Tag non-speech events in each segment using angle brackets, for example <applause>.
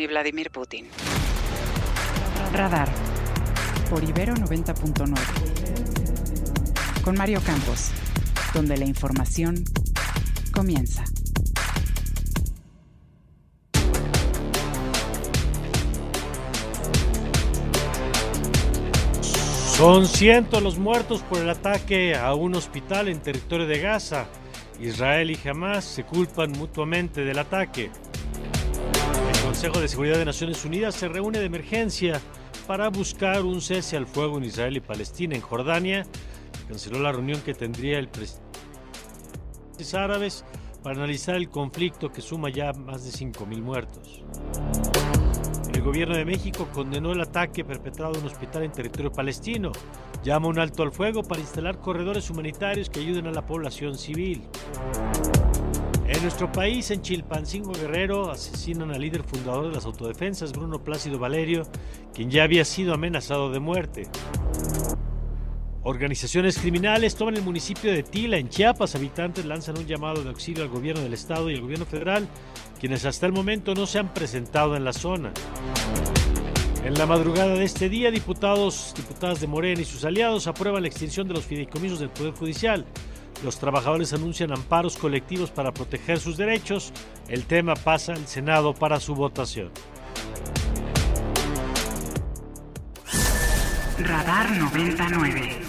ni Vladimir Putin. Radar. Por Ibero 90.9. Con Mario Campos. Donde la información comienza. Son cientos los muertos por el ataque a un hospital en territorio de Gaza. Israel y Hamas se culpan mutuamente del ataque. Consejo de Seguridad de Naciones Unidas se reúne de emergencia para buscar un cese al fuego en Israel y Palestina. En Jordania canceló la reunión que tendría el presidente árabes para analizar el conflicto que suma ya más de 5.000 muertos. El gobierno de México condenó el ataque perpetrado en un hospital en territorio palestino. Llama un alto al fuego para instalar corredores humanitarios que ayuden a la población civil. En nuestro país, en Chilpancingo Guerrero, asesinan al líder fundador de las autodefensas, Bruno Plácido Valerio, quien ya había sido amenazado de muerte. Organizaciones criminales toman el municipio de Tila, en Chiapas. Habitantes lanzan un llamado de auxilio al gobierno del estado y al gobierno federal, quienes hasta el momento no se han presentado en la zona. En la madrugada de este día, diputados, diputadas de Morena y sus aliados aprueban la extinción de los fideicomisos del Poder Judicial. Los trabajadores anuncian amparos colectivos para proteger sus derechos. El tema pasa al Senado para su votación. Radar 99.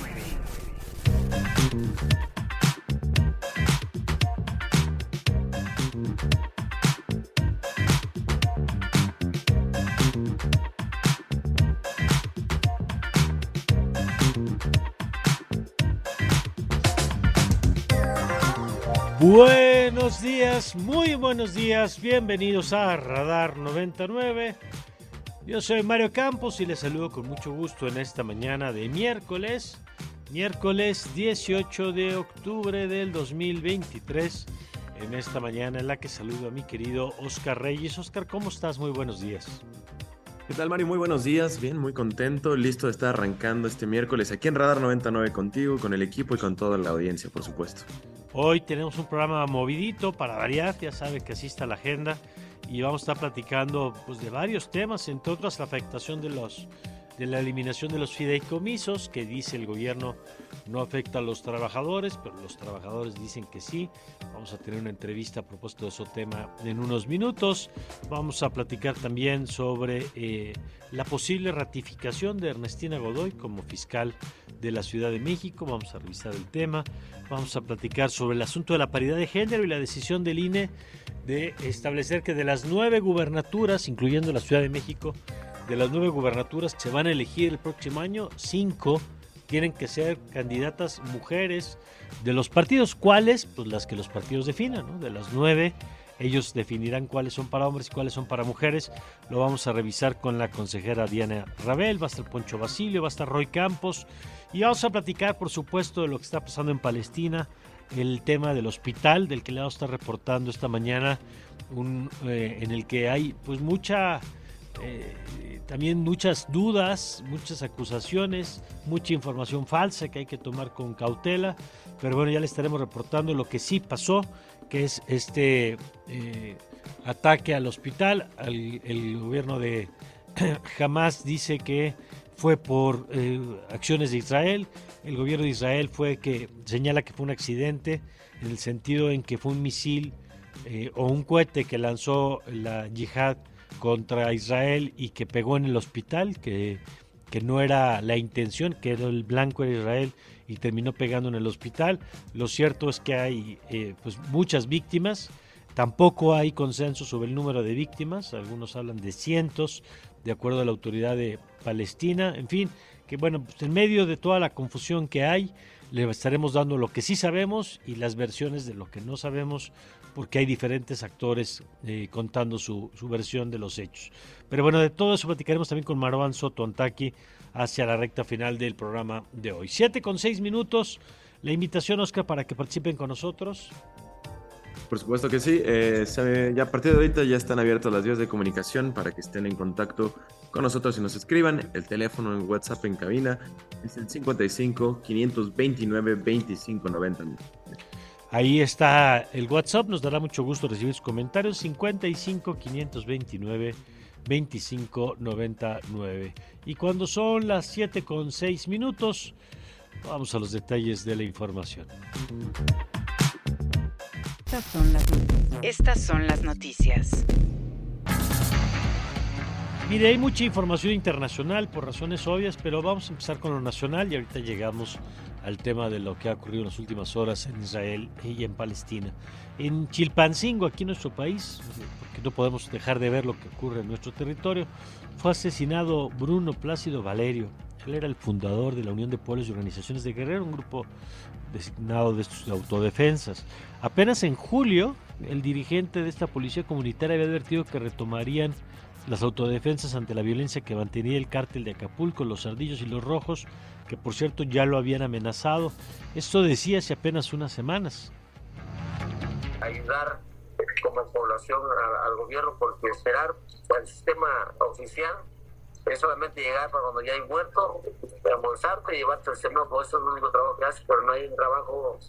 Buenos días, muy buenos días, bienvenidos a Radar 99. Yo soy Mario Campos y les saludo con mucho gusto en esta mañana de miércoles, miércoles 18 de octubre del 2023. En esta mañana en la que saludo a mi querido Oscar Reyes. Oscar, ¿cómo estás? Muy buenos días. ¿Qué tal, Mario? Muy buenos días. Bien, muy contento, listo de estar arrancando este miércoles aquí en Radar 99 contigo, con el equipo y con toda la audiencia, por supuesto. Hoy tenemos un programa movidito para variar, ya sabe que así está la agenda y vamos a estar platicando pues, de varios temas, entre otras la afectación de los de la eliminación de los fideicomisos, que dice el gobierno no afecta a los trabajadores, pero los trabajadores dicen que sí. Vamos a tener una entrevista a propósito de ese tema en unos minutos. Vamos a platicar también sobre eh, la posible ratificación de Ernestina Godoy como fiscal de la Ciudad de México. Vamos a revisar el tema. Vamos a platicar sobre el asunto de la paridad de género y la decisión del INE de establecer que de las nueve gubernaturas, incluyendo la Ciudad de México, de las nueve gubernaturas que se van a elegir el próximo año, cinco tienen que ser candidatas mujeres de los partidos. ¿Cuáles? Pues las que los partidos definan, ¿no? De las nueve, ellos definirán cuáles son para hombres y cuáles son para mujeres. Lo vamos a revisar con la consejera Diana Rabel, va a estar Poncho Basilio, va a estar Roy Campos. Y vamos a platicar, por supuesto, de lo que está pasando en Palestina, el tema del hospital, del que a estar reportando esta mañana, un, eh, en el que hay pues mucha eh, también muchas dudas, muchas acusaciones, mucha información falsa que hay que tomar con cautela, pero bueno, ya le estaremos reportando lo que sí pasó, que es este eh, ataque al hospital. el gobierno de <clears throat> Hamas dice que fue por eh, acciones de Israel. El gobierno de Israel fue que señala que fue un accidente en el sentido en que fue un misil o un cohete que lanzó la yihad contra Israel y que pegó en el hospital, que, que no era la intención, que era el blanco de Israel y terminó pegando en el hospital. Lo cierto es que hay eh, pues muchas víctimas. Tampoco hay consenso sobre el número de víctimas. Algunos hablan de cientos, de acuerdo a la autoridad de Palestina. En fin, que bueno, pues en medio de toda la confusión que hay, le estaremos dando lo que sí sabemos y las versiones de lo que no sabemos, porque hay diferentes actores eh, contando su, su, versión de los hechos. Pero bueno, de todo eso platicaremos también con Marwan Soto Antaki hacia la recta final del programa de hoy. Siete con seis minutos. La invitación, Oscar, para que participen con nosotros. Por supuesto que sí. Eh, ya a partir de ahorita ya están abiertas las vías de comunicación para que estén en contacto con nosotros y nos escriban. El teléfono en WhatsApp en cabina es el 55 529 2590. Ahí está el WhatsApp. Nos dará mucho gusto recibir sus comentarios. 55 529 2599. Y cuando son las 7 con 6 minutos, vamos a los detalles de la información. Estas son las noticias. Estas son las noticias. Mire, hay mucha información internacional por razones obvias, pero vamos a empezar con lo nacional y ahorita llegamos al tema de lo que ha ocurrido en las últimas horas en Israel y en Palestina. En Chilpancingo, aquí en nuestro país, porque no podemos dejar de ver lo que ocurre en nuestro territorio, fue asesinado Bruno Plácido Valerio. Él era el fundador de la Unión de Pueblos y Organizaciones de Guerrero, un grupo designado de autodefensas. Apenas en julio, el dirigente de esta policía comunitaria había advertido que retomarían las autodefensas ante la violencia que mantenía el cártel de Acapulco, los ardillos y los rojos, que por cierto ya lo habían amenazado. Esto decía hace apenas unas semanas. Ayudar como población al, gobierno porque esperar al sistema oficial es solamente llegar para cuando ya hay muerto, almorzarte y llevarte el pues eso es el único trabajo que hace, pero no hay un trabajo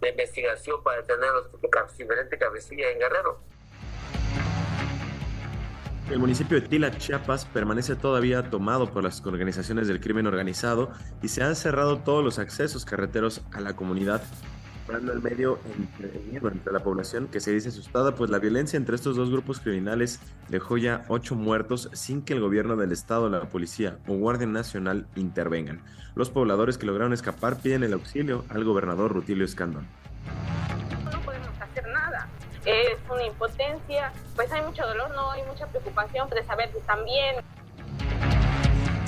de investigación para detener los diferentes cabecillas en Guerrero. El municipio de Tila, Chiapas, permanece todavía tomado por las organizaciones del crimen organizado y se han cerrado todos los accesos carreteros a la comunidad el medio entre, entre la población que se dice asustada, pues la violencia entre estos dos grupos criminales dejó ya ocho muertos sin que el gobierno del estado, la policía o Guardia Nacional intervengan. Los pobladores que lograron escapar piden el auxilio al gobernador Rutilio Escandón. Es una impotencia, pues hay mucho dolor, no hay mucha preocupación de saber que están bien.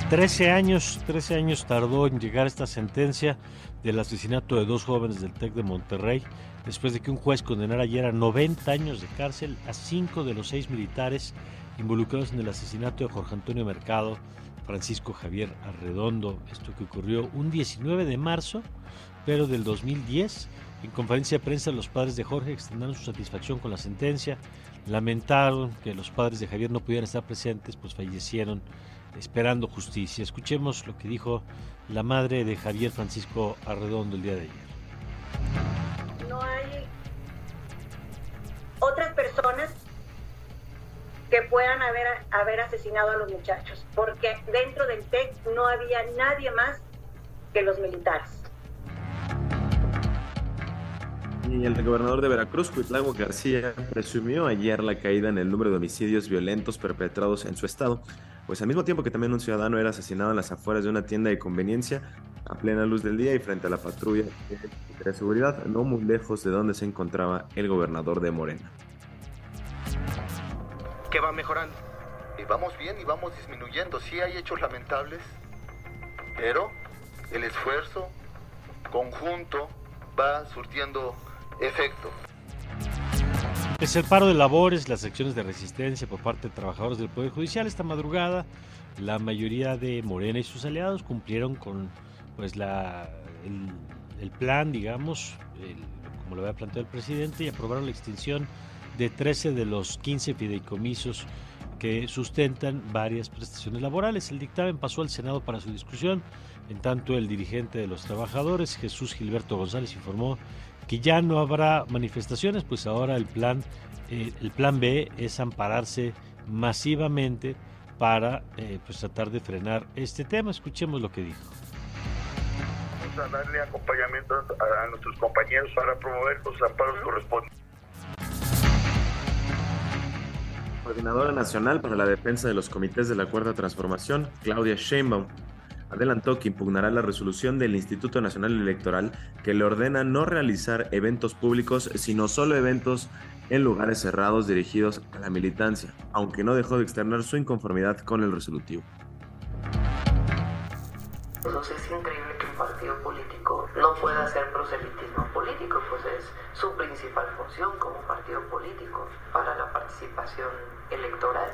13 años, 13 años tardó en llegar esta sentencia del asesinato de dos jóvenes del TEC de Monterrey, después de que un juez condenara ayer a 90 años de cárcel a cinco de los seis militares involucrados en el asesinato de Jorge Antonio Mercado, Francisco Javier Arredondo, esto que ocurrió un 19 de marzo, pero del 2010. En conferencia de prensa los padres de Jorge extendieron su satisfacción con la sentencia, lamentaron que los padres de Javier no pudieran estar presentes, pues fallecieron esperando justicia. Escuchemos lo que dijo la madre de Javier Francisco Arredondo el día de ayer. No hay otras personas que puedan haber, haber asesinado a los muchachos, porque dentro del TEC no había nadie más que los militares. Y el gobernador de Veracruz, Cuitlago García, presumió ayer la caída en el número de homicidios violentos perpetrados en su estado, pues al mismo tiempo que también un ciudadano era asesinado en las afueras de una tienda de conveniencia a plena luz del día y frente a la patrulla de seguridad, no muy lejos de donde se encontraba el gobernador de Morena. Que va mejorando. Y vamos bien y vamos disminuyendo. Sí hay hechos lamentables, pero el esfuerzo conjunto va surtiendo efecto. Es el paro de labores, las acciones de resistencia por parte de trabajadores del Poder Judicial esta madrugada. La mayoría de Morena y sus aliados cumplieron con pues la, el, plan, digamos, como lo había planteado el presidente, y aprobaron la extinción de 13 de los 15 fideicomisos que sustentan varias prestaciones laborales. El dictamen pasó al Senado para su discusión. En tanto, el dirigente de los trabajadores, Jesús Gilberto González, informó que ya no habrá manifestaciones, pues ahora el plan, eh, el plan B es ampararse masivamente para eh, pues tratar de frenar este tema. Escuchemos lo que dijo. Vamos a darle acompañamiento a, nuestros compañeros para promover los amparos correspondientes. Coordinadora Nacional para la Defensa de los Comités de la Cuarta Transformación, Claudia Sheinbaum, adelantó que impugnará la resolución del Instituto Nacional Electoral que le ordena no realizar eventos públicos, sino solo eventos en lugares cerrados dirigidos a la militancia, aunque no dejó de externar su inconformidad con el resolutivo. Entonces es increíble que un partido político no pueda hacer proselitismo político, pues es su principal función como partido político para la participación electoral.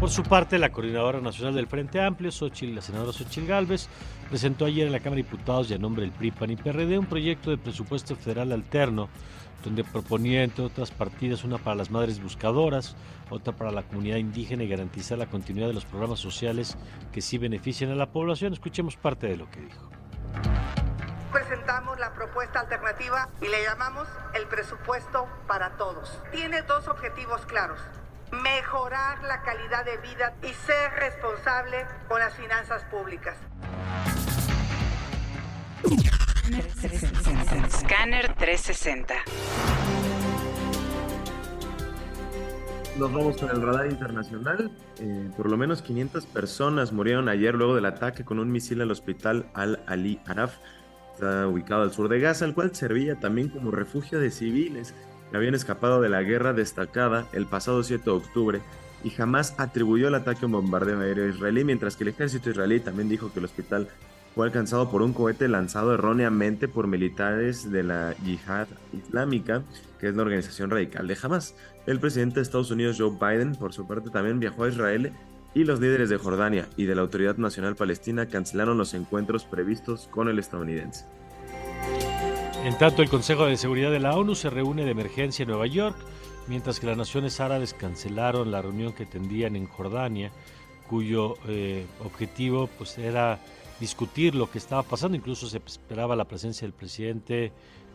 Por su parte, la coordinadora nacional del Frente Amplio, Xochitl, la senadora Xochitl Gálvez, presentó ayer en la Cámara de Diputados y a nombre del PRI, PAN y PRD un proyecto de presupuesto federal alterno donde proponía, entre otras partidas, una para las madres buscadoras, otra para la comunidad indígena y garantizar la continuidad de los programas sociales que sí benefician a la población. Escuchemos parte de lo que dijo. Presentamos la propuesta alternativa y le llamamos el presupuesto para todos. Tiene dos objetivos claros mejorar la calidad de vida y ser responsable con las finanzas públicas. Scanner 360. Nos vamos con el radar internacional. Eh, por lo menos 500 personas murieron ayer luego del ataque con un misil al hospital Al-Ali Araf, está ubicado al sur de Gaza, el cual servía también como refugio de civiles habían escapado de la guerra destacada el pasado 7 de octubre y jamás atribuyó el ataque a un bombardeo aéreo israelí, mientras que el ejército israelí también dijo que el hospital fue alcanzado por un cohete lanzado erróneamente por militares de la Yihad Islámica, que es la organización radical de Hamas. El presidente de Estados Unidos, Joe Biden, por su parte, también viajó a Israel y los líderes de Jordania y de la Autoridad Nacional Palestina cancelaron los encuentros previstos con el estadounidense. En tanto, el Consejo de Seguridad de la ONU se reúne de emergencia en Nueva York, mientras que las naciones árabes cancelaron la reunión que tendían en Jordania, cuyo eh, objetivo pues, era discutir lo que estaba pasando, incluso se esperaba la presencia del presidente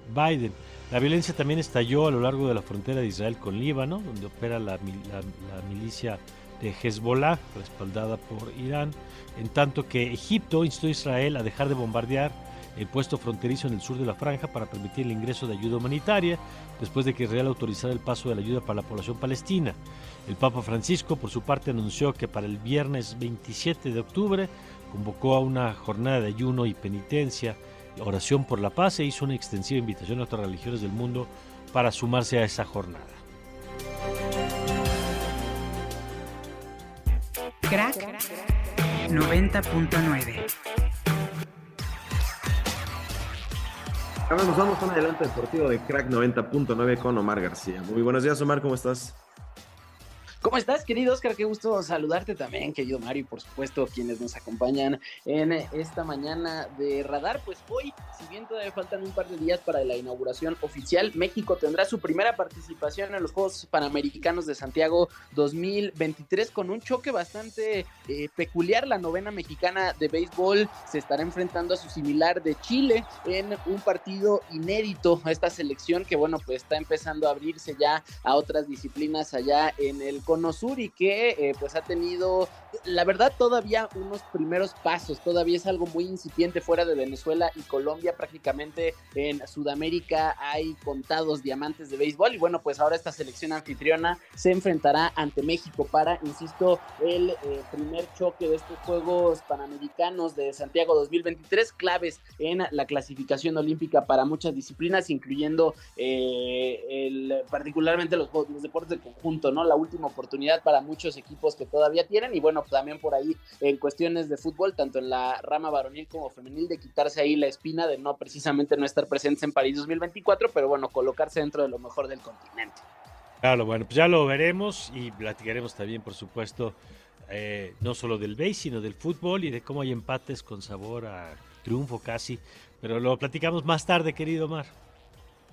Biden. La violencia también estalló a lo largo de la frontera de Israel con Líbano, donde opera la, la milicia de Hezbollah, respaldada por Irán, en tanto que Egipto instó a Israel a dejar de bombardear el puesto fronterizo en el sur de la franja para permitir el ingreso de ayuda humanitaria después de que Israel autorizara el paso de la ayuda para la población palestina. El Papa Francisco, por su parte, anunció que para el viernes 27 de octubre convocó a una jornada de ayuno y penitencia, oración por la paz e hizo una extensiva invitación a otras religiones del mundo para sumarse a esa jornada. Crack 90.9 Ahora nos vamos un adelanto deportivo de Crack 90.9 con Omar García. Muy buenos días, Omar, ¿cómo estás? ¿Cómo estás, querido Oscar? Qué gusto saludarte también, querido Mario, y por supuesto quienes nos acompañan en esta mañana de Radar. Pues hoy, si bien todavía faltan un par de días para la inauguración oficial, México tendrá su primera participación en los Juegos Panamericanos de Santiago 2023 con un choque bastante eh, peculiar. La novena mexicana de béisbol se estará enfrentando a su similar de Chile en un partido inédito esta selección que, bueno, pues está empezando a abrirse ya a otras disciplinas allá en el Sur y que eh, pues ha tenido, la verdad, todavía unos primeros pasos, todavía es algo muy incipiente fuera de Venezuela y Colombia, prácticamente en Sudamérica hay contados diamantes de béisbol y bueno, pues ahora esta selección anfitriona se enfrentará ante México para, insisto, el eh, primer choque de estos Juegos Panamericanos de Santiago 2023, claves en la clasificación olímpica para muchas disciplinas, incluyendo eh, particularmente los, los deportes de conjunto, ¿no? La última oportunidad oportunidad para muchos equipos que todavía tienen y bueno, también por ahí en cuestiones de fútbol, tanto en la rama varonil como femenil, de quitarse ahí la espina de no precisamente no estar presentes en París 2024, pero bueno, colocarse dentro de lo mejor del continente. Claro, bueno, pues ya lo veremos y platicaremos también, por supuesto, eh, no solo del base, sino del fútbol y de cómo hay empates con sabor a triunfo casi. Pero lo platicamos más tarde, querido Mar.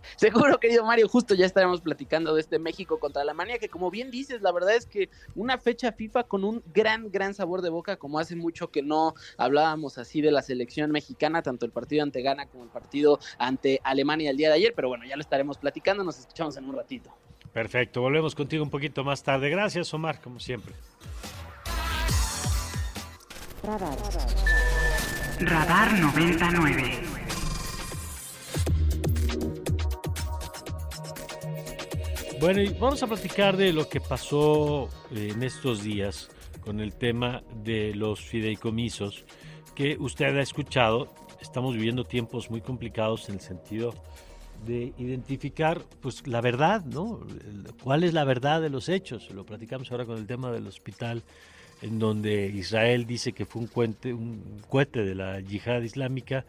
<laughs> Seguro, querido Mario, justo ya estaremos platicando de este México contra Alemania, que como bien dices, la verdad es que una fecha FIFA con un gran, gran sabor de boca, como hace mucho que no hablábamos así de la selección mexicana, tanto el partido ante Ghana como el partido ante Alemania el día de ayer, pero bueno, ya lo estaremos platicando, nos escuchamos en un ratito. Perfecto, volvemos contigo un poquito más tarde. Gracias, Omar, como siempre. Radar, Radar 99. Bueno, y vamos a platicar de lo que pasó eh, en estos días con el tema de los fideicomisos que usted ha escuchado. Estamos viviendo tiempos muy complicados en el sentido de identificar pues la verdad, ¿no? ¿Cuál es la verdad de los hechos? Lo platicamos ahora con el tema del hospital en donde Israel dice que fue un, un cohete de la yihad islámica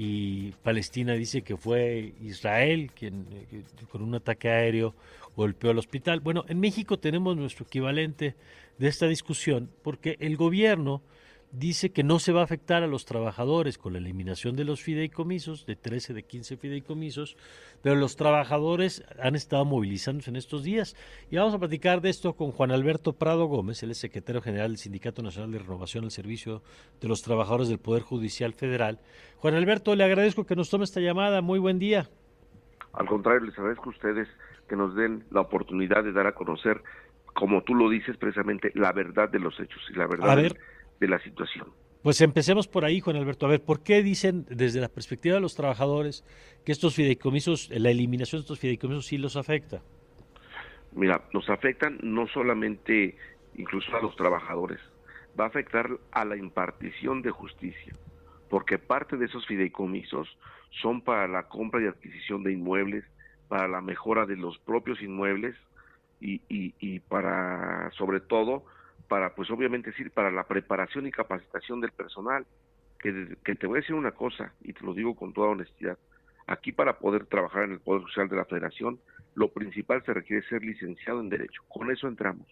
y Palestina dice que fue Israel quien eh, con un ataque aéreo golpeó el hospital. Bueno, en México tenemos nuestro equivalente de esta discusión porque el gobierno dice que no se va a afectar a los trabajadores con la eliminación de los fideicomisos, de 13 de 15 fideicomisos, pero los trabajadores han estado movilizándose en estos días. Y vamos a platicar de esto con Juan Alberto Prado Gómez, el secretario general del Sindicato Nacional de Renovación al Servicio de los Trabajadores del Poder Judicial Federal. Juan Alberto, le agradezco que nos tome esta llamada. Muy buen día. Al contrario, les agradezco a ustedes que nos den la oportunidad de dar a conocer, como tú lo dices precisamente, la verdad de los hechos y la verdad de la situación. Pues empecemos por ahí, Juan Alberto. A ver, ¿por qué dicen desde la perspectiva de los trabajadores que estos fideicomisos, la eliminación de estos fideicomisos sí los afecta? Mira, nos afectan no solamente incluso a los trabajadores, va a afectar a la impartición de justicia, porque parte de esos fideicomisos son para la compra y adquisición de inmuebles, para la mejora de los propios inmuebles y, y, para, sobre todo, para, pues obviamente decir, para la preparación y capacitación del personal. Que, te voy a decir una cosa, y te lo digo con toda honestidad, aquí para poder trabajar en el Poder Social de la Federación, lo principal se requiere ser licenciado en Derecho. Con eso entramos.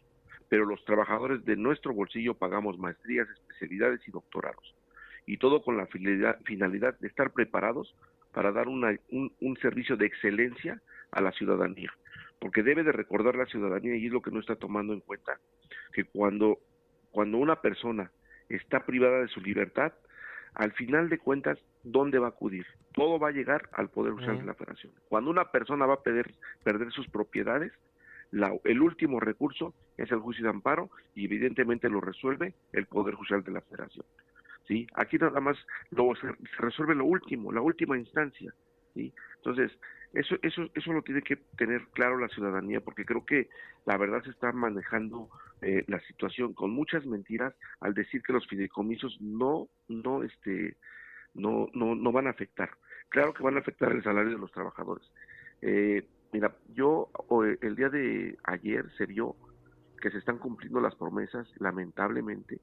Pero los trabajadores de nuestro bolsillo pagamos maestrías, especialidades y doctorados. Y todo con la finalidad, finalidad de estar preparados para dar una, un, un servicio de excelencia a la ciudadanía. Porque debe de recordar la ciudadanía y es lo que no está tomando en cuenta que cuando, cuando una persona está privada de su libertad, al final de cuentas, ¿dónde va a acudir? Todo va a llegar al Poder Judicial de la Federación. Cuando una persona va a perder, perder sus propiedades, la, el último recurso es el juicio de amparo y evidentemente lo resuelve el Poder Judicial de la Federación. ¿sí? Aquí nada más lo, se, se, resuelve lo último, la última instancia. ¿Sí? Entonces, eso, eso, eso lo tiene que tener claro la ciudadanía, porque creo que la verdad se está manejando eh, la situación con muchas mentiras al decir que los fideicomisos no, no, este, no, no, no van a afectar. Claro que van a afectar el salario de los trabajadores. Eh, mira, yo el día de ayer se vio que se están cumpliendo las promesas, lamentablemente,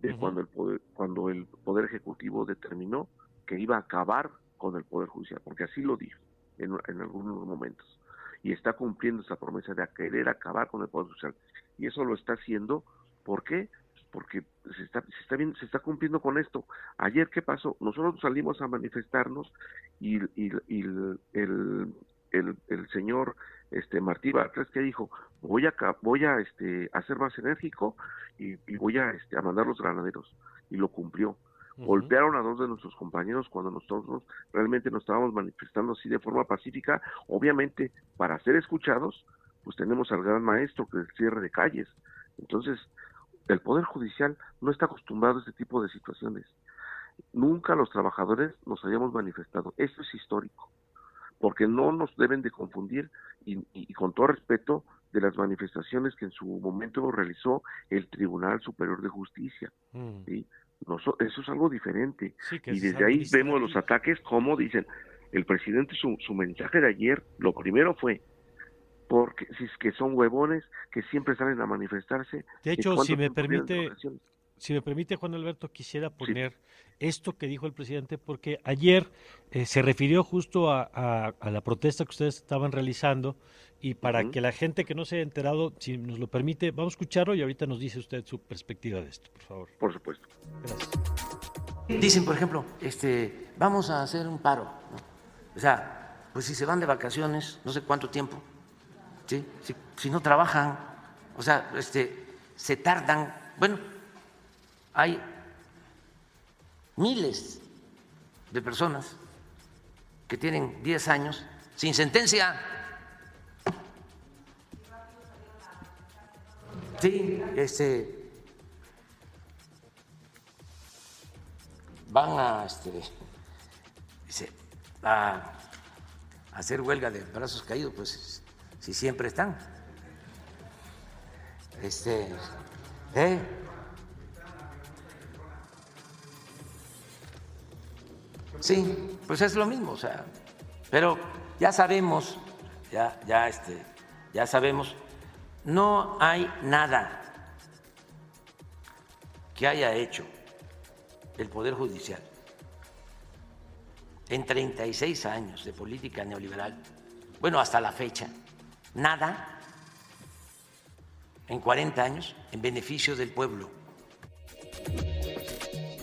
de cuando el poder, cuando el poder ejecutivo determinó que iba a acabar con el poder judicial, porque así lo dijo en, algunos momentos. Y está cumpliendo esa promesa de querer acabar con el Poder Social. Y eso lo está haciendo, ¿por qué? Porque se está, se está, se está cumpliendo con esto. Ayer, ¿qué pasó? Nosotros salimos a manifestarnos y, el, el, señor este Martí Barclas que dijo voy a voy a este a ser más enérgico y, y voy a este a mandar los granaderos y lo cumplió golpearon a dos de nuestros compañeros cuando nosotros realmente nos estábamos manifestando así de forma pacífica, obviamente para ser escuchados, pues tenemos al gran maestro que es el cierre de calles. Entonces, el Poder Judicial no está acostumbrado a este tipo de situaciones. Nunca los trabajadores nos hayamos manifestado. Esto es histórico, porque no nos deben de confundir y, y, y con todo respeto de las manifestaciones que en su momento realizó el Tribunal Superior de Justicia. Mm. ¿sí? No, eso es algo diferente. Sí, y desde ahí vemos los ataques, como dicen, el presidente, su, su mensaje de ayer, lo primero fue, porque si es que son huevones que siempre salen a manifestarse. De hecho, si me permite, si me permite, Juan Alberto, quisiera poner sí. esto que dijo el presidente, porque ayer eh, se refirió justo a, a, a, la protesta que ustedes estaban realizando y para uh -huh. que la gente que no se haya enterado, si nos lo permite, vamos a escucharlo y ahorita nos dice usted su perspectiva de esto, por favor. Por supuesto. Gracias. Dicen, por ejemplo, este, vamos a hacer un paro. ¿no? O sea, pues si se van de vacaciones, no sé cuánto tiempo, ¿sí? si, si no trabajan, o sea, este, se tardan. Bueno, hay miles de personas que tienen 10 años sin sentencia Sí, este, van a, este, a hacer huelga de brazos caídos, pues si siempre están. Este, ¿eh? Sí, pues es lo mismo, o sea, pero ya sabemos, ya, ya, este, ya sabemos no hay nada que haya hecho el Poder Judicial en 36 años de política neoliberal, bueno, hasta la fecha, nada en 40 años en beneficio del pueblo.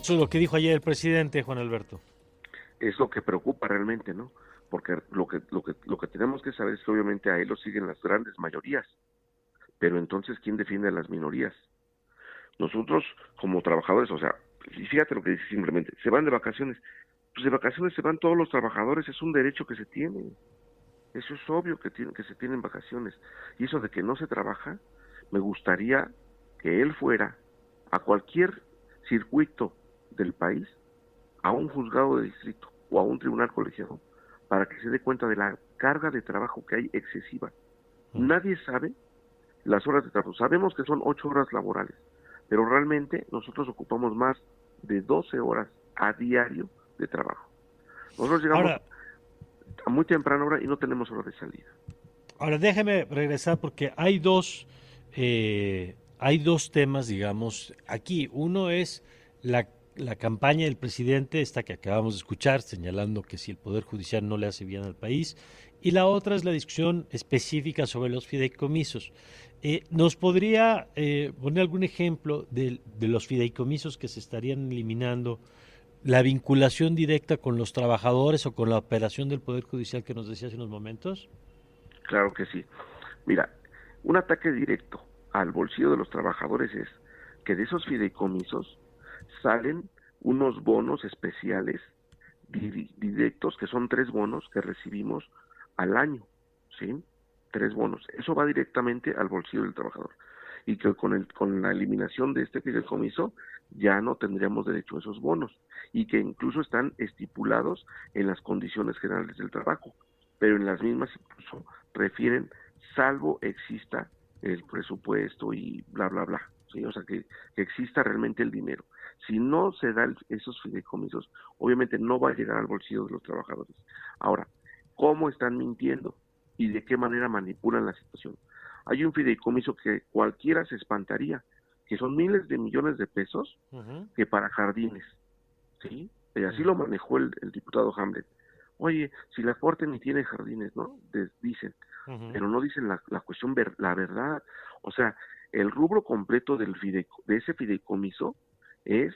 Eso es lo que dijo ayer el presidente Juan Alberto. Es lo que preocupa realmente, ¿no? Porque lo que, lo que, lo que tenemos que saber es que obviamente a él lo siguen las grandes mayorías. Pero entonces, ¿quién defiende a las minorías? Nosotros, como trabajadores, o sea, fíjate lo que dice simplemente, se van de vacaciones. Pues de vacaciones se van todos los trabajadores, es un derecho que se tiene. Eso es obvio que, tiene, que se tienen vacaciones. Y eso de que no se trabaja, me gustaría que él fuera a cualquier circuito del país, a un juzgado de distrito o a un tribunal colegiado, para que se dé cuenta de la carga de trabajo que hay excesiva. Nadie sabe las horas de trabajo. Sabemos que son ocho horas laborales, pero realmente nosotros ocupamos más de 12 horas a diario de trabajo. Nosotros llegamos a muy temprana hora y no tenemos hora de salida. Ahora déjeme regresar porque hay dos, eh, hay dos temas, digamos, aquí. Uno es la, la campaña del presidente, esta que acabamos de escuchar, señalando que si el Poder Judicial no le hace bien al país, y la otra es la discusión específica sobre los fideicomisos. Eh, ¿Nos podría eh, poner algún ejemplo de, de, los fideicomisos que se estarían eliminando, la vinculación directa con los trabajadores o con la operación del Poder Judicial que nos decía hace unos momentos? Claro que sí. Mira, un ataque directo al bolsillo de los trabajadores es que de esos fideicomisos salen unos bonos especiales directos, que son tres bonos que recibimos al año, ¿sí? tres bonos. Eso va directamente al bolsillo del trabajador. Y que con, el, con la eliminación de este fideicomiso ya no tendríamos derecho a esos bonos. Y que incluso están estipulados en las condiciones generales del trabajo. Pero en las mismas incluso refieren, salvo exista el presupuesto y bla, bla, bla. O sea, que, exista realmente el dinero. Si no se dan esos fideicomisos, obviamente no va a llegar al bolsillo de los trabajadores. Ahora, ¿cómo están mintiendo? y de qué manera manipulan la situación. Hay un fideicomiso que cualquiera se espantaría, que son miles de millones de pesos que para jardines, ¿sí? Y así lo manejó el, diputado Hamlet. Oye, si la Corte ni tiene jardines, ¿no? dicen, pero no dicen la, la cuestión, ver, la verdad. O sea, el rubro completo del de ese fideicomiso es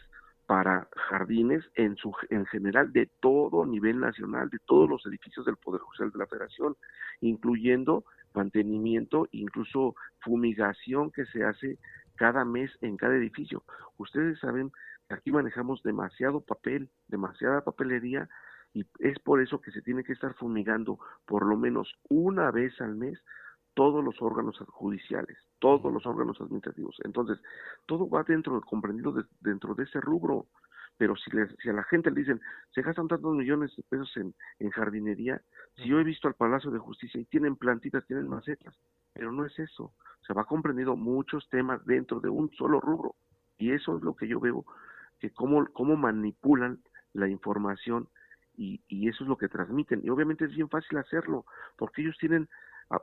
para jardines en su en general de todo nivel nacional, de todos los edificios del Poder Judicial de la Federación, incluyendo mantenimiento, incluso fumigación que se hace cada mes en cada edificio. Ustedes saben que aquí manejamos demasiado papel, demasiada papelería y es por eso que se tiene que estar fumigando por lo menos una vez al mes todos los órganos judiciales, todos los órganos administrativos. Entonces, todo va dentro, comprendido dentro de ese rubro. Pero si, si a la gente le dicen, se gastan tantos millones de pesos en, en jardinería, si yo he visto al Palacio de Justicia y tienen plantitas, tienen macetas, pero no es eso. Se va comprendido muchos temas dentro de un solo rubro. Y eso es lo que yo veo, que cómo, cómo manipulan la información y, y eso es lo que transmiten. Y obviamente es bien fácil hacerlo, porque ellos tienen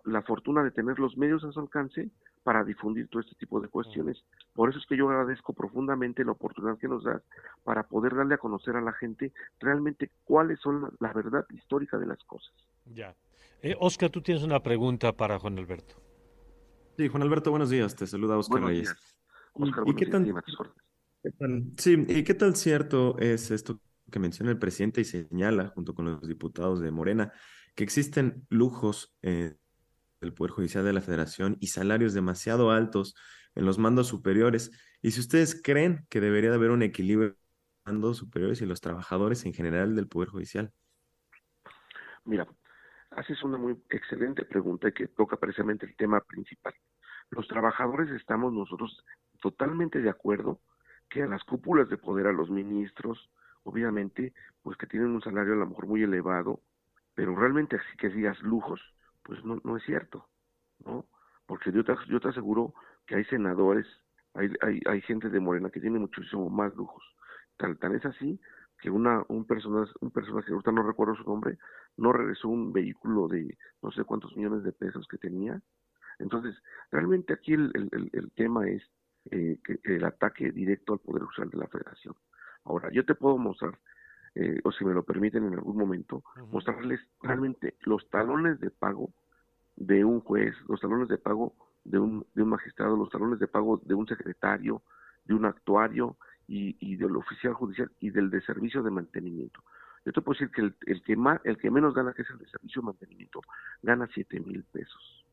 la fortuna de tener los medios a su alcance para difundir todo este tipo de cuestiones. Por eso es que yo agradezco profundamente la oportunidad que nos das para poder darle a conocer a la gente realmente cuáles son la, verdad histórica de las cosas. Ya. Eh, Oscar, tú tienes una pregunta para Juan Alberto. Sí, Juan Alberto, buenos días. Te saluda Oscar Reyes. ¿Y, qué tal, sí, ¿y qué tal cierto es esto que menciona el presidente y señala, junto con los diputados de Morena, que existen lujos eh, del Poder Judicial de la Federación y salarios demasiado altos en los mandos superiores. Y si ustedes creen que debería de haber un equilibrio entre los mandos superiores y los trabajadores en general del Poder Judicial. Mira, haces una muy excelente pregunta que toca precisamente el tema principal. Los trabajadores estamos nosotros totalmente de acuerdo que a las cúpulas de poder, a los ministros, obviamente, pues que tienen un salario a lo mejor muy elevado, pero realmente así que digas lujos, pues no, no es cierto, ¿no? Porque yo te, yo te aseguro que hay senadores, hay, hay, hay gente de Morena que tiene muchísimo más lujos. Tal, tan es así que una, un personaje, un personaje, ahorita no recuerdo su nombre, no regresó un vehículo de no sé cuántos millones de pesos que tenía. Entonces, realmente aquí el, el, el tema es eh, el ataque directo al Poder Judicial de la Federación. Ahora, yo te puedo mostrar, eh, o si me lo permiten en algún momento, mostrarles realmente los talones de pago de un juez, los talones de pago de un, de un magistrado, los talones de pago de un secretario, de un actuario y, y del oficial judicial y del de servicio de mantenimiento. Yo te puedo decir que el, el, que más, el que menos gana, que es el de servicio de mantenimiento, gana 7 mil pesos.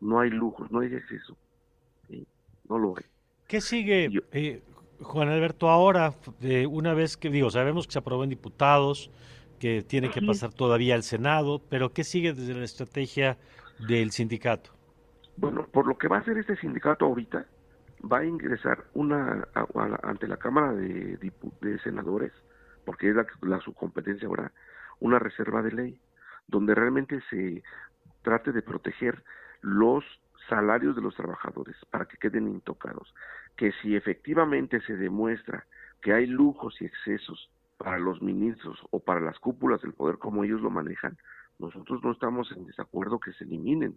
No hay lujos, no hay exceso. No lo hay. ¿Qué sigue, eh, Juan Alberto, ahora, una vez que, digo, sabemos que se aprobó en diputados, que tiene que pasar todavía al Senado, pero ¿qué sigue desde la estrategia del sindicato? Bueno, por lo que va a hacer este sindicato ahorita, va a ingresar una ante la Cámara de, de Senadores, porque es la, la, su competencia ahora, una reserva de ley, donde realmente se trate de proteger los salarios de los trabajadores para que queden intocados. Que si efectivamente se demuestra que hay lujos y excesos para los ministros o para las cúpulas del poder como ellos lo manejan, nosotros no estamos en desacuerdo que se eliminen,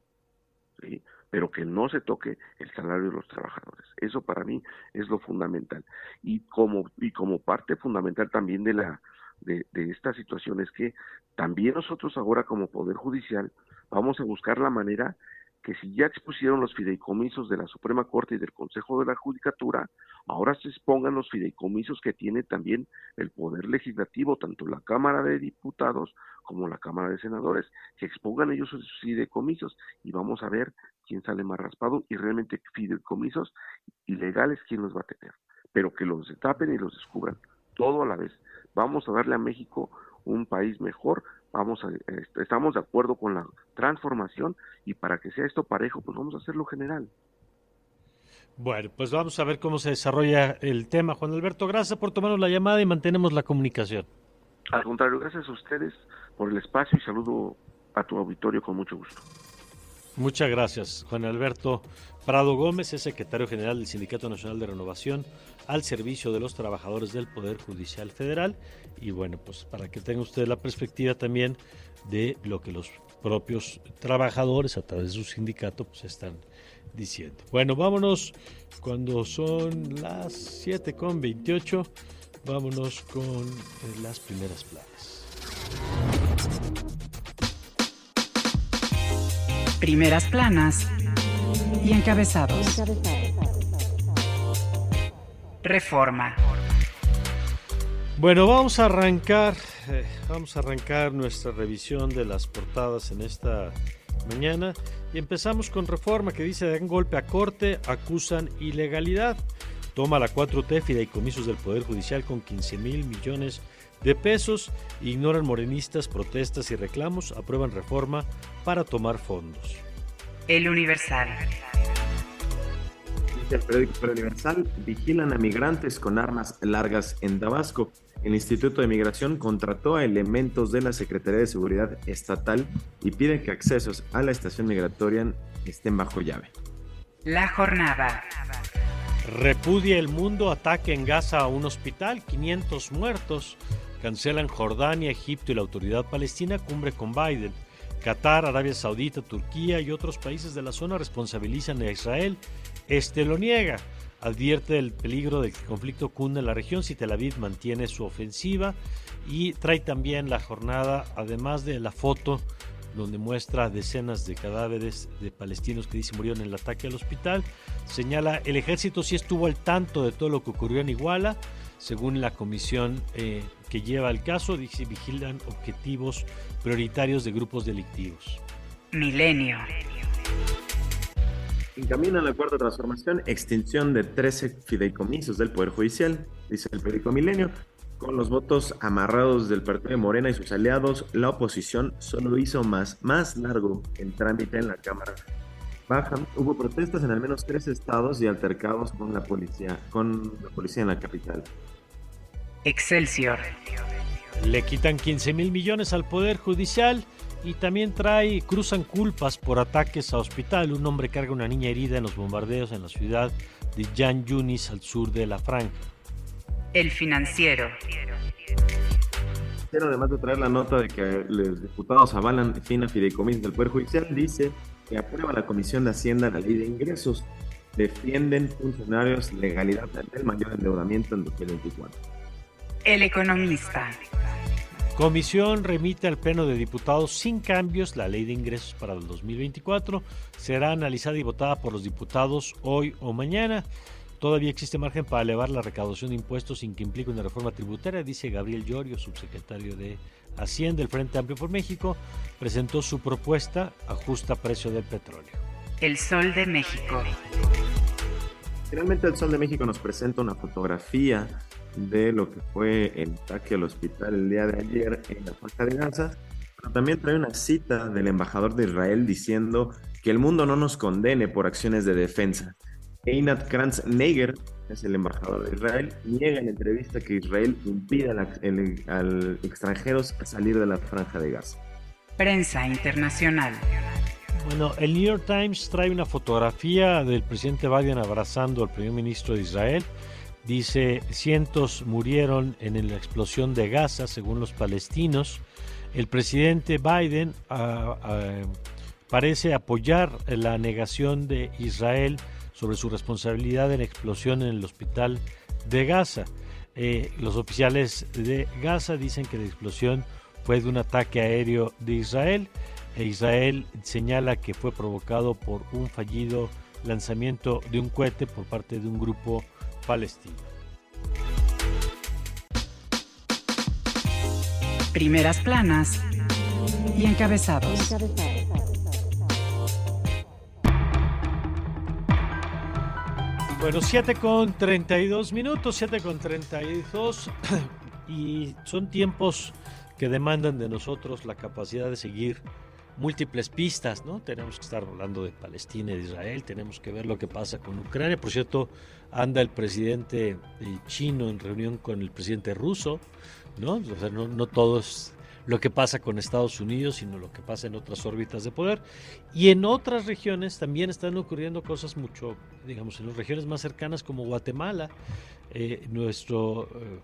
¿sí? pero que no se toque el salario de los trabajadores. Eso para mí es lo fundamental. Y como, y como parte fundamental también de, la, de, de esta situación es que también nosotros ahora como Poder Judicial vamos a buscar la manera que si ya expusieron los fideicomisos de la Suprema Corte y del Consejo de la Judicatura, ahora se expongan los fideicomisos que tiene también el Poder Legislativo, tanto la Cámara de Diputados como la Cámara de Senadores, que expongan ellos sus fideicomisos y vamos a ver quién sale más raspado y realmente fideicomisos ilegales quién los va a tener, pero que los tapen y los descubran todo a la vez. Vamos a darle a México un país mejor, vamos a, este, estamos de acuerdo con la transformación y para que sea esto parejo, pues vamos a hacerlo general. Bueno, pues vamos a ver cómo se desarrolla el tema. Juan Alberto, gracias por tomarnos la llamada y mantenemos la comunicación. Al contrario, gracias a ustedes por el espacio y saludo a tu auditorio con mucho gusto. Muchas gracias, Juan Alberto Prado Gómez, es secretario general del Sindicato Nacional de Renovación al servicio de los trabajadores del Poder Judicial Federal. Y bueno, pues para que tenga usted la perspectiva también de lo que los propios trabajadores a través de su sindicato pues están diciendo. Bueno, vámonos cuando son las 7 con 28, vámonos con eh, las primeras planas. Primeras planas y encabezados. Reforma. Bueno, vamos a arrancar, eh, vamos a arrancar nuestra revisión de las portadas en esta mañana y empezamos con Reforma que dice dan golpe a corte, acusan ilegalidad. Toma la 4T fideicomisos del Poder Judicial con 15 mil millones de pesos, ignoran morenistas, protestas y reclamos, aprueban reforma para tomar fondos. El Universal. Dice el periódico Universal, vigilan a migrantes con armas largas en Tabasco. El Instituto de Migración contrató a elementos de la Secretaría de Seguridad Estatal y pide que accesos a la estación migratoria estén bajo llave. La jornada. Repudia el mundo ataque en Gaza a un hospital, 500 muertos. Cancelan Jordania, Egipto y la autoridad palestina cumbre con Biden. Qatar, Arabia Saudita, Turquía y otros países de la zona responsabilizan a Israel. Este lo niega. Advierte del peligro de que el conflicto cunda en la región si Tel Aviv mantiene su ofensiva y trae también la jornada, además de la foto donde muestra decenas de cadáveres de palestinos que dice murieron en el ataque al hospital. Señala el ejército sí estuvo al tanto de todo lo que ocurrió en Iguala, según la comisión eh, que lleva el caso, dice vigilan objetivos prioritarios de grupos delictivos. Milenio. Encamina la cuarta transformación, extinción de 13 fideicomisos del Poder Judicial, dice el periódico Milenio. Con los votos amarrados del Partido de Morena y sus aliados, la oposición solo hizo más, más largo el trámite en la Cámara Baja. Hubo protestas en al menos tres estados y altercados con la policía, con la policía en la capital. Excelsior. Le quitan 15 mil millones al Poder Judicial y también trae, cruzan culpas por ataques a hospital. Un hombre carga una niña herida en los bombardeos en la ciudad de Jan Yunis al sur de la Franja. El financiero. Pero además de traer la nota de que los diputados avalan fin a fideicomisos del Poder Judicial, dice que aprueba la Comisión de Hacienda la ley de ingresos. defienden funcionarios legalidad del mayor endeudamiento en 2024. El economista. Comisión remite al Pleno de Diputados sin cambios la ley de ingresos para el 2024. Será analizada y votada por los diputados hoy o mañana. Todavía existe margen para elevar la recaudación de impuestos sin que implique una reforma tributaria, dice Gabriel Llorio, subsecretario de Hacienda del Frente Amplio por México. Presentó su propuesta Ajusta Precio del Petróleo. El Sol de México. Finalmente el Sol de México nos presenta una fotografía de lo que fue el ataque al hospital el día de ayer en la Franja de Gaza, pero también trae una cita del embajador de Israel diciendo que el mundo no nos condene por acciones de defensa. Einat Kranz Neger, es el embajador de Israel, niega en entrevista que Israel impida al, extranjeros salir de la franja de Gaza. Prensa internacional. Bueno, el New York Times trae una fotografía del presidente Biden abrazando al primer ministro de Israel. Dice, cientos murieron en la explosión de Gaza, según los palestinos. El presidente Biden ah, ah, parece apoyar la negación de Israel sobre su responsabilidad en la explosión en el hospital de Gaza. Eh, los oficiales de Gaza dicen que la explosión fue de un ataque aéreo de Israel e Israel señala que fue provocado por un fallido lanzamiento de un cohete por parte de un grupo palestino. Primeras planas y encabezados. Bueno, 7 con 32 minutos, 7 con 32 <clears throat> y son tiempos que demandan de nosotros la capacidad de seguir múltiples pistas, ¿no? Tenemos que estar hablando de Palestina y de Israel, tenemos que ver lo que pasa con Ucrania. Por cierto, anda el presidente eh, chino en reunión con el presidente ruso, ¿no? O sea, no, no todo es lo que pasa con Estados Unidos, sino lo que pasa en otras órbitas de poder. Y en otras regiones también están ocurriendo cosas mucho, digamos, en las regiones más cercanas como Guatemala, eh, nuestro eh,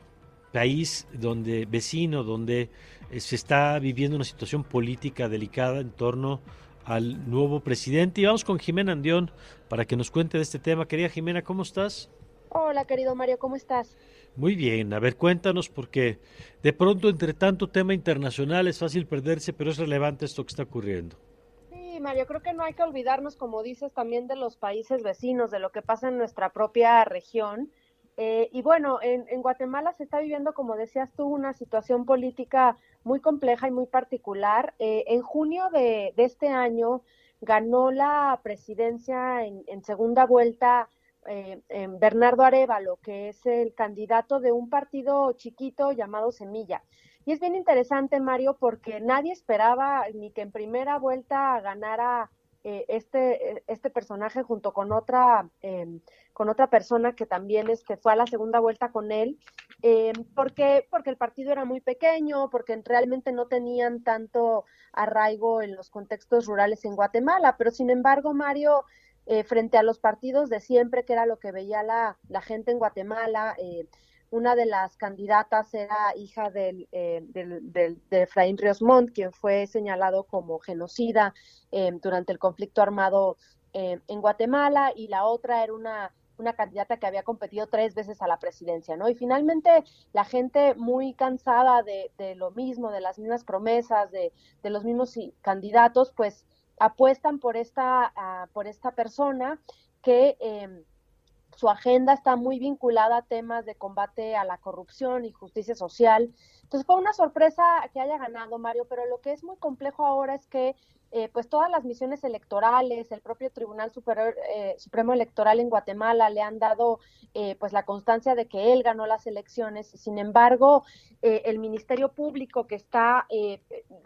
país donde vecino, donde se está viviendo una situación política delicada en torno al nuevo presidente. Y vamos con Jimena Andión para que nos cuente de este tema. Querida Jimena, ¿cómo estás? Hola, querido Mario, ¿cómo estás? Muy bien, a ver, cuéntanos, porque de pronto entre tanto tema internacional es fácil perderse, pero es relevante esto que está ocurriendo. Sí, Mario, creo que no hay que olvidarnos, como dices, también de los países vecinos, de lo que pasa en nuestra propia región. Eh, y bueno, en, Guatemala se está viviendo, como decías tú, una situación política muy compleja y muy particular. Eh, en junio de, este año ganó la presidencia en, en segunda vuelta eh, Bernardo Arevalo, que es el candidato de un partido chiquito llamado Semilla. Y es bien interesante, Mario, porque nadie esperaba ni que en primera vuelta ganara eh, este, este personaje junto con otra, em, con otra persona que también es, que fue a la segunda vuelta con él, eh, porque, porque el partido era muy pequeño, porque realmente no tenían tanto arraigo en los contextos rurales en Guatemala, pero sin embargo, Mario, eh, frente a los partidos de siempre, que era lo que veía la, gente en Guatemala. Una de las candidatas era hija del, eh, de Efraín Ríos Montt, quien fue señalado como genocida durante el conflicto armado en Guatemala, y la otra era una, una candidata que había competido tres veces a la presidencia, ¿no? Y finalmente la gente muy cansada de, de lo mismo, de las mismas promesas, de, de los mismos candidatos, pues apuestan por esta, ah, por esta persona que em, su agenda está muy vinculada a temas de combate a la corrupción y justicia social. Entonces fue una sorpresa que haya ganado Mario, pero lo que es muy complejo ahora es que eh, pues todas las misiones electorales, el propio Tribunal Superior, eh, Supremo Electoral en Guatemala le han dado eh, pues la constancia de que él ganó las elecciones. Sin embargo, el Ministerio Público que está,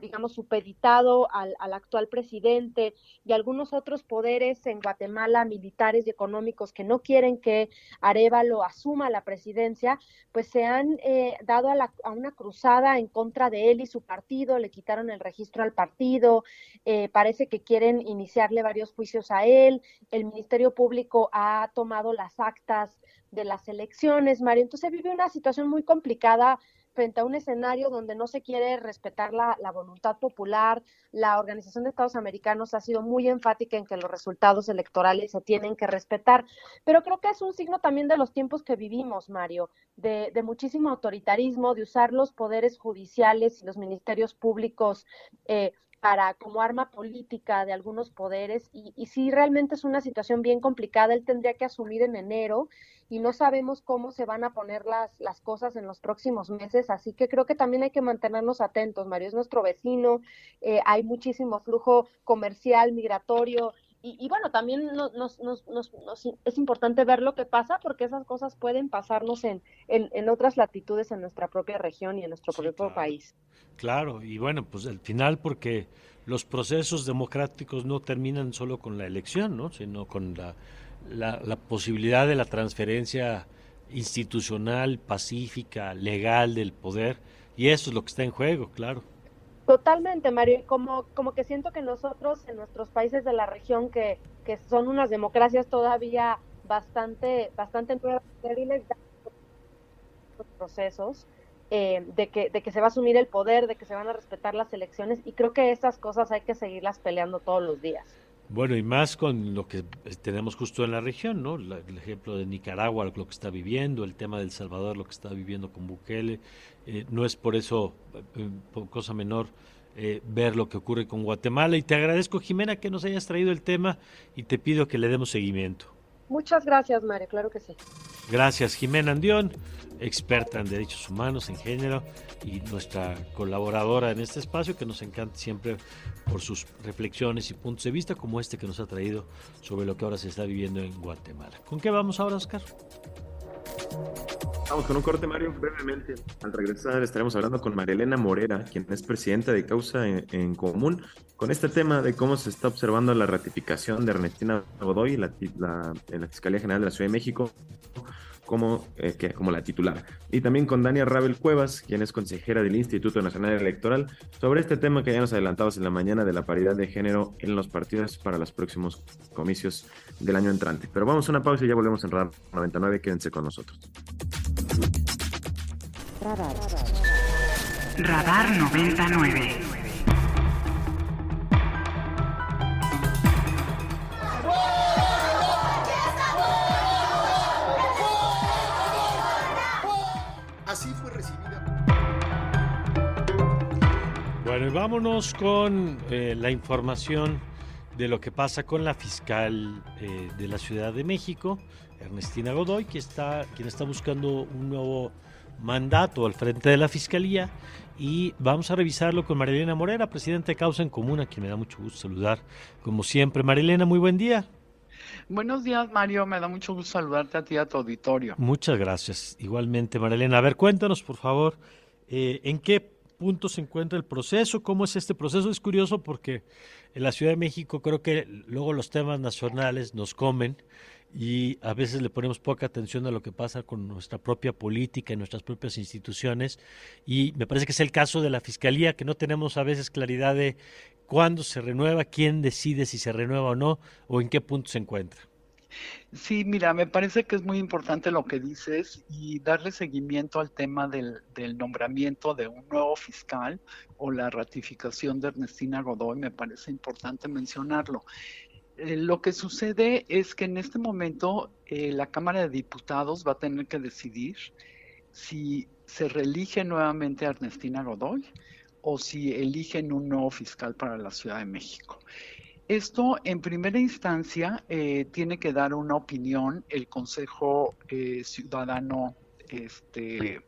digamos, supeditado al, al, actual presidente y algunos otros poderes en Guatemala, militares y económicos, que no quieren que Arevalo asuma la presidencia, pues se han dado a, la, a, una cruzada en contra de él y su partido, le quitaron el registro al partido. Eh, parece que quieren iniciarle varios juicios a él, el Ministerio Público ha tomado las actas de las elecciones, Mario, entonces vive una situación muy complicada frente a un escenario donde no se quiere respetar la, voluntad popular. La Organización de Estados Americanos ha sido muy enfática en que los resultados electorales se tienen que respetar, pero creo que es un signo también de los tiempos que vivimos, Mario, de, de muchísimo autoritarismo, de usar los poderes judiciales y los ministerios públicos eh, para como arma política de algunos poderes y, y sí realmente es una situación bien complicada. Él tendría que asumir en enero y no sabemos cómo se van a poner las, las cosas en los próximos meses, así que creo que también hay que mantenernos atentos. Mario es nuestro vecino, eh, hay muchísimo flujo comercial, migratorio. Y, y bueno, también nos, nos, nos, nos, es importante ver lo que pasa porque esas cosas pueden pasarnos en, en, en otras latitudes en nuestra propia región y en nuestro propio claro. país. Claro, y bueno, pues al final porque los procesos democráticos no terminan solo con la elección, ¿no? sino con la, la, la, posibilidad de la transferencia institucional, pacífica, legal del poder, y eso es lo que está en juego, claro. Totalmente, Mario. Como, como que siento que nosotros en nuestros países de la región, que, que son unas democracias todavía bastante, bastante débiles, los procesos, eh, de, que, de que se va a asumir el poder, de que se van a respetar las elecciones, y creo que esas cosas hay que seguirlas peleando todos los días. Bueno, y más con lo que tenemos justo en la región, ¿no? La, el ejemplo de Nicaragua, lo que está viviendo, el tema del Salvador, lo que está viviendo con Bukele. Eh, no es por eso eh, cosa menor eh, ver lo que ocurre con Guatemala. Y te agradezco, Jimena, que nos hayas traído el tema y te pido que le demos seguimiento. Muchas gracias, Mario, claro que sí. Gracias, Jimena Andión, experta en derechos humanos, en género, y nuestra colaboradora en este espacio, que nos encanta siempre por sus reflexiones y puntos de vista, como este que nos ha traído sobre lo que ahora se está viviendo en Guatemala. ¿Con qué vamos ahora, Oscar? Vamos con un corte, Mario, brevemente. Al regresar estaremos hablando con Marilena Morera, quien es presidenta de Causa en, en, Común, con este tema de cómo se está observando la ratificación de Ernestina Godoy la, la, en la Fiscalía General de la Ciudad de México como, eh, que, como la titular. Y también con Dania Rabel Cuevas, quien es consejera del Instituto Nacional Electoral, sobre este tema que ya nos adelantamos en la mañana de la paridad de género en los partidos para los próximos comicios del año entrante. Pero vamos a una pausa y ya volvemos en Radar 99. Quédense con nosotros. Radar. Radar 99. Vámonos con eh, la información de lo que pasa con la fiscal eh, de la Ciudad de México, Ernestina Godoy, que está, quien está buscando un nuevo mandato al frente de la Fiscalía. Y vamos a revisarlo con Marilena Morera, presidenta de Causa en Común, a quien me da mucho gusto saludar. Como siempre, Marilena, muy buen día. Buenos días, Mario. Me da mucho gusto saludarte a ti y a tu auditorio. Muchas gracias. Igualmente, Marilena. A ver, cuéntanos, por favor, eh, ¿en qué punto se encuentra el proceso? ¿Cómo es este proceso? Es curioso porque en la Ciudad de México creo que luego los temas nacionales nos comen y a veces le ponemos poca atención a lo que pasa con nuestra propia política y nuestras propias instituciones y me parece que es el caso de la Fiscalía, que no tenemos a veces claridad de cuándo se renueva, quién decide si se renueva o no, o en qué punto se encuentra. Sí, mira, me parece que es muy importante lo que dices y darle seguimiento al tema del, nombramiento de un nuevo fiscal o la ratificación de Ernestina Godoy, me parece importante mencionarlo. Eh, lo que sucede es que en este momento eh, la Cámara de Diputados va a tener que decidir si se reelige nuevamente a Ernestina Godoy o si eligen un nuevo fiscal para la Ciudad de México. Esto, en primera instancia, eh, tiene que dar una opinión el Consejo eh, Ciudadano, este,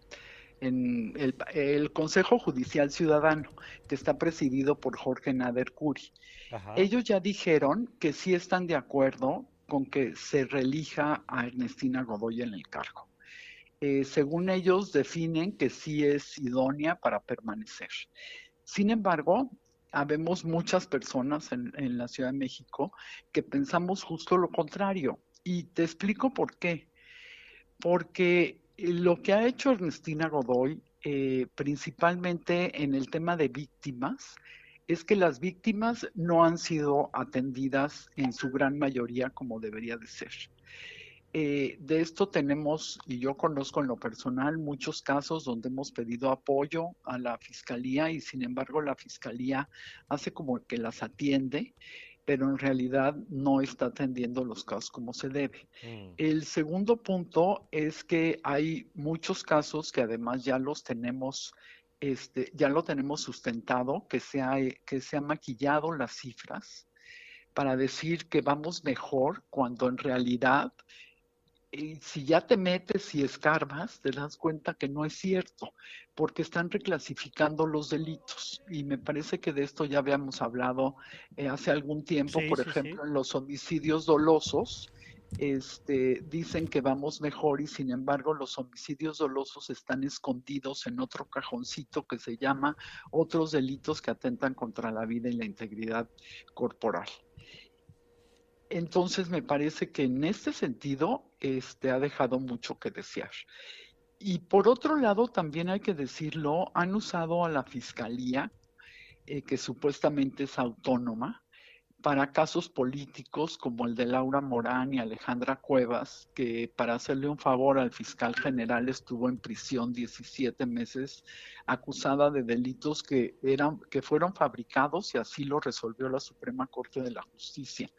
en el, el, Consejo Judicial Ciudadano, que está presidido por Jorge Nader Curi. Ajá. Ellos ya dijeron que sí están de acuerdo con que se reelija a Ernestina Godoy en el cargo. Eh, según ellos, definen que sí es idónea para permanecer. Sin embargo, habemos muchas personas en, la Ciudad de México que pensamos justo lo contrario. Y te explico por qué. Porque lo que ha hecho Ernestina Godoy, eh, principalmente en el tema de víctimas, es que las víctimas no han sido atendidas en su gran mayoría como debería de ser. Eh, de esto tenemos, y yo conozco en lo personal, muchos casos donde hemos pedido apoyo a la fiscalía y sin embargo la fiscalía hace como que las atiende pero en realidad no está atendiendo los casos como se debe. Mm. El segundo punto es que hay muchos casos que además ya los tenemos, este, ya lo tenemos sustentado, que se, ha, que se han maquillado las cifras para decir que vamos mejor cuando en realidad si ya te metes y escarbas, te das cuenta que no es cierto, porque están reclasificando los delitos. Y me parece que de esto ya habíamos hablado eh, hace algún tiempo, por ejemplo, en los homicidios dolosos. Este, dicen que vamos mejor y sin embargo los homicidios dolosos están escondidos en otro cajoncito que se llama otros delitos que atentan contra la vida y la integridad corporal. Entonces me parece que en este sentido este, ha dejado mucho que desear. Y por otro lado, también hay que decirlo, han usado a la fiscalía, eh, que supuestamente es autónoma, para casos políticos como el de Laura Morán y Alejandra Cuevas, que para hacerle un favor al fiscal general estuvo en prisión 17 meses acusada de delitos que eran que fueron fabricados y así lo resolvió la Suprema Corte de la Justicia.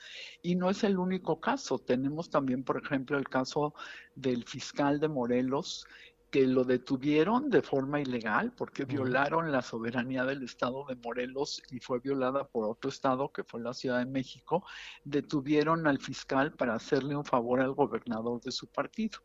Y no es el único caso, tenemos también, por ejemplo, el caso del fiscal de Morelos que lo detuvieron de forma ilegal porque violaron la soberanía del estado de Morelos y fue violada por otro estado que fue la Ciudad de México, detuvieron al fiscal para hacerle un favor al gobernador de su partido.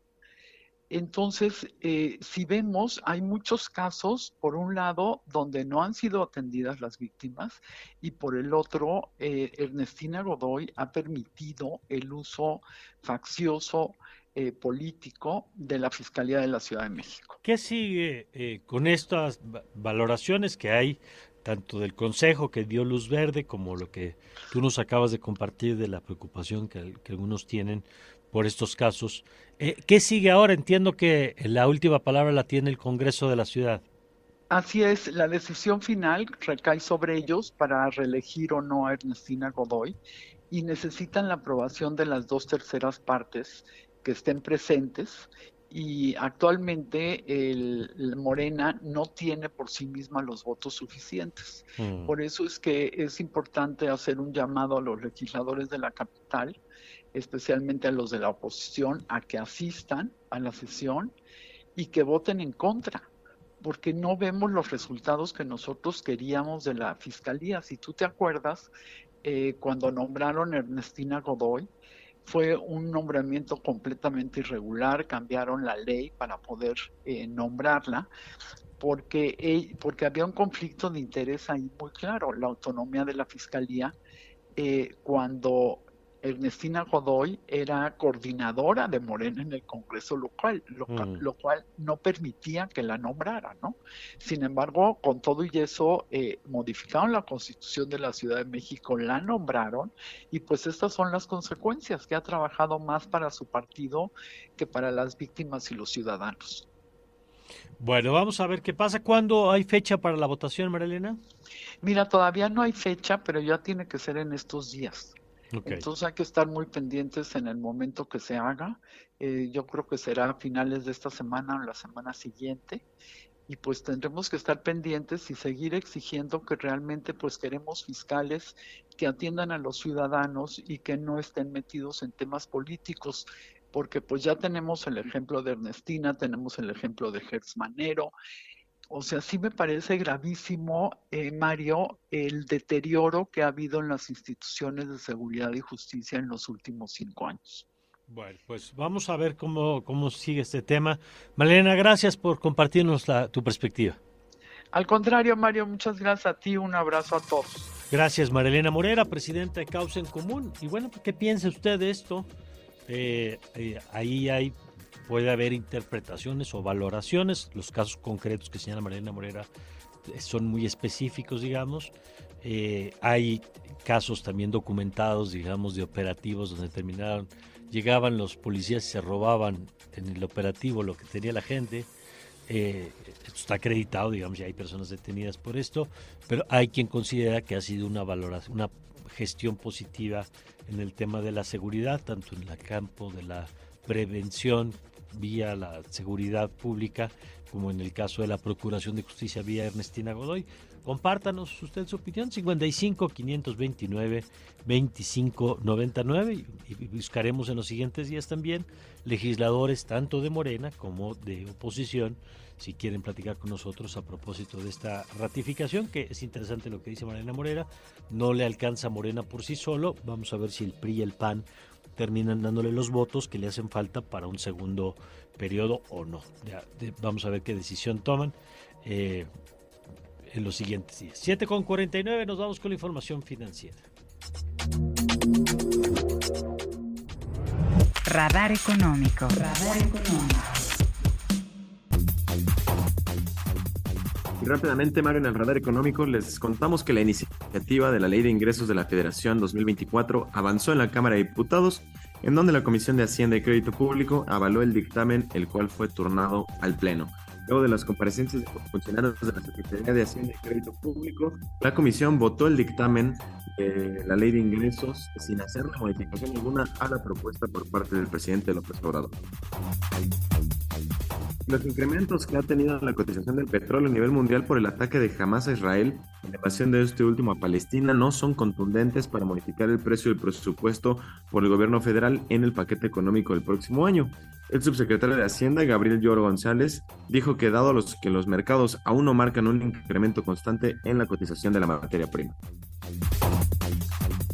Entonces, eh, si vemos, hay muchos casos, por un lado, donde no han sido atendidas las víctimas y por el otro, eh, Ernestina Godoy ha permitido el uso faccioso eh, político de la Fiscalía de la Ciudad de México. ¿Qué sigue eh, con estas valoraciones que hay, tanto del Consejo que dio luz verde, como lo que tú nos acabas de compartir de la preocupación que, algunos tienen por estos casos? Eh, ¿Qué sigue ahora? Entiendo que la última palabra la tiene el Congreso de la Ciudad. Así es, la decisión final recae sobre ellos para reelegir o no a Ernestina Godoy y necesitan la aprobación de las dos terceras partes que estén presentes y actualmente el, Morena no tiene por sí misma los votos suficientes. Mm. Por eso es que es importante hacer un llamado a los legisladores de la capital, especialmente a los de la oposición, a que asistan a la sesión y que voten en contra, porque no vemos los resultados que nosotros queríamos de la fiscalía. Si tú te acuerdas, eh, cuando nombraron a Ernestina Godoy, fue un nombramiento completamente irregular, cambiaron la ley para poder eh, nombrarla, porque, porque había un conflicto de interés ahí muy claro, la autonomía de la fiscalía, eh, cuando Ernestina Godoy era coordinadora de Morena en el Congreso local, mm. lo, cual no permitía que la nombrara, ¿no? Sin embargo, con todo y eso, eh, modificaron la Constitución de la Ciudad de México, la nombraron y pues estas son las consecuencias, que ha trabajado más para su partido que para las víctimas y los ciudadanos. Bueno, vamos a ver qué pasa. ¿Cuándo hay fecha para la votación, Marilena? Mira, todavía no hay fecha, pero ya tiene que ser en estos días. Entonces hay que estar muy pendientes en el momento que se haga. Eh, yo creo que será a finales de esta semana o la semana siguiente. Y pues tendremos que estar pendientes y seguir exigiendo que realmente pues queremos fiscales que atiendan a los ciudadanos y que no estén metidos en temas políticos porque pues ya tenemos el ejemplo de Ernestina, tenemos el ejemplo de Gertz Manero, o sea, sí me parece gravísimo, eh, Mario, el deterioro que ha habido en las instituciones de seguridad y justicia en los últimos cinco años. Bueno, pues vamos a ver cómo, cómo sigue este tema. Malena, gracias por compartirnos tu perspectiva. Al contrario, Mario, muchas gracias a ti, un abrazo a todos. Gracias, Marilena Morera, presidenta de Causa en Común. Y bueno, ¿qué piensa usted de esto? Eh, eh, ahí hay puede haber interpretaciones o valoraciones. Los casos concretos que señala Mariana Morera eh, son muy específicos, digamos. Eh, hay casos también documentados, digamos, de operativos donde terminaron, llegaban los policías y se robaban en el operativo lo que tenía la gente. Eh, esto está acreditado, digamos, ya hay personas detenidas por esto, pero hay quien considera que ha sido una valoración, una gestión positiva en el tema de la seguridad, tanto en el campo de la prevención vía la seguridad pública, como en el caso de la Procuración de Justicia vía Ernestina Godoy. Compártanos usted su opinión, 55 529 25 99 y buscaremos en los siguientes días también legisladores tanto de Morena como de oposición si quieren platicar con nosotros a propósito de esta ratificación, que es interesante lo que dice Morena Morera, no le alcanza Morena por sí solo, vamos a ver si el PRI y el PAN terminan dándole los votos que le hacen falta para un segundo periodo o no. vamos a ver qué decisión toman. Eh, en los siguientes días. 7 con 49, nos vamos con la información financiera. Radar económico. Radar económico. Y rápidamente, Mario, en el radar económico les contamos que la iniciativa de la Ley de Ingresos de la Federación 2024 avanzó en la Cámara de Diputados, en donde la Comisión de Hacienda y Crédito Público avaló el dictamen, el cual fue turnado al Pleno. Luego de las comparecencias de funcionarios de la Secretaría de Hacienda y Crédito Público, la comisión votó el dictamen de la ley de ingresos sin hacer modificación alguna a la propuesta por parte del presidente López Obrador. Los incrementos que ha tenido la cotización del petróleo a nivel mundial por el ataque de Hamas a Israel y la invasión de este último a Palestina no son contundentes para modificar el precio del presupuesto por el gobierno federal en el paquete económico del próximo año. El subsecretario de Hacienda, Gabriel Lloro González, dijo que dado los que los mercados aún no marcan un incremento constante en la cotización de la materia prima.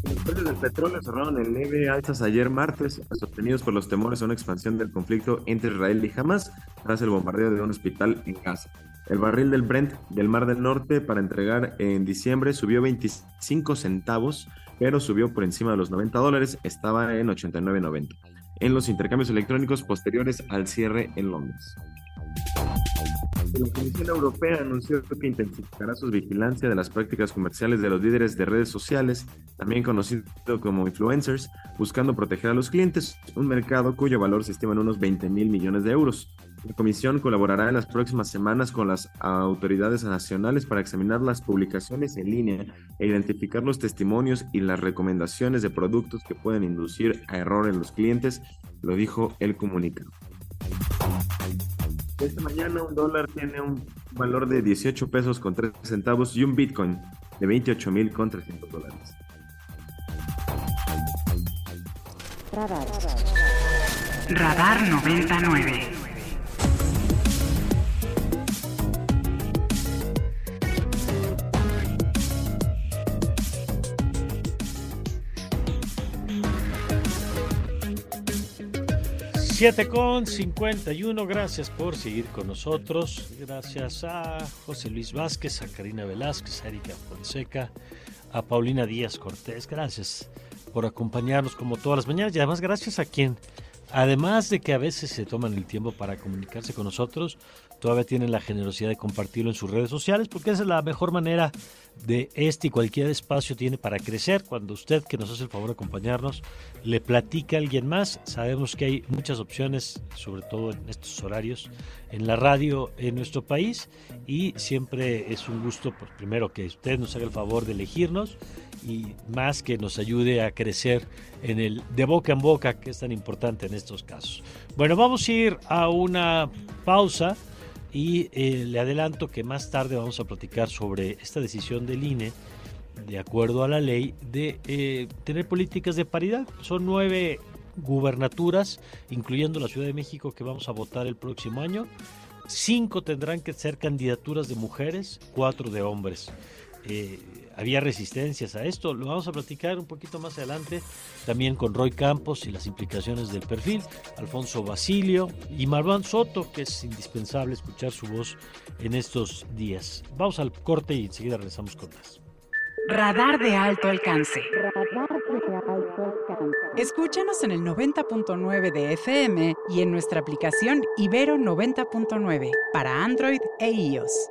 Los precios del petróleo cerraron en leve alzas ayer martes, sostenidos por los temores a una expansión del conflicto entre Israel y Hamas tras el bombardeo de un hospital en Gaza. El barril del Brent del Mar del Norte para entregar en diciembre subió 25 centavos, pero subió por encima de los 90 dólares, estaba en 89.90 en los intercambios electrónicos posteriores al cierre en Londres. La Comisión Europea anunció que intensificará su vigilancia de las prácticas comerciales de los líderes de redes sociales, también conocidos como influencers, buscando proteger a los clientes, un mercado cuyo valor se estima en unos 20 mil millones de euros. La Comisión colaborará en las próximas semanas con las autoridades nacionales para examinar las publicaciones en línea e identificar los testimonios y las recomendaciones de productos que pueden inducir a error en los clientes, lo dijo el comunicado. Esta mañana un dólar tiene un valor de 18 pesos con 3 centavos y un Bitcoin de 28 mil con 300 dólares. Radar. Radar 99. 7 con 51, gracias por seguir con nosotros. Gracias a José Luis Vázquez, a Karina Velázquez, a Erika Fonseca, a Paulina Díaz Cortés. Gracias por acompañarnos como todas las mañanas y además gracias a quien, además de que a veces se toman el tiempo para comunicarse con nosotros, todavía tienen la generosidad de compartirlo en sus redes sociales porque esa es la mejor manera de este y cualquier espacio tiene para crecer. Cuando usted que nos hace el favor de acompañarnos le platica a alguien más, sabemos que hay muchas opciones, sobre todo en estos horarios, en la radio en nuestro país y siempre es un gusto, pues, primero que usted nos haga el favor de elegirnos y más que nos ayude a crecer en el de boca en boca que es tan importante en estos casos. Bueno, vamos a ir a una pausa y eh, le adelanto que más tarde vamos a platicar sobre esta decisión del INE, de acuerdo a la ley, de eh, tener políticas de paridad. Son nueve gubernaturas, incluyendo la Ciudad de México, que vamos a votar el próximo año. Cinco tendrán que ser candidaturas de mujeres, cuatro de hombres. Eh, había resistencias a esto. Lo vamos a platicar un poquito más adelante también con Roy Campos y las implicaciones del perfil, Alfonso Basilio y Marwan Soto, que es indispensable escuchar su voz en estos días. Vamos al corte y enseguida regresamos con más. Radar de alto alcance. Escúchanos en el 90.9 de FM y en nuestra aplicación Ibero 90.9 para Android e iOS.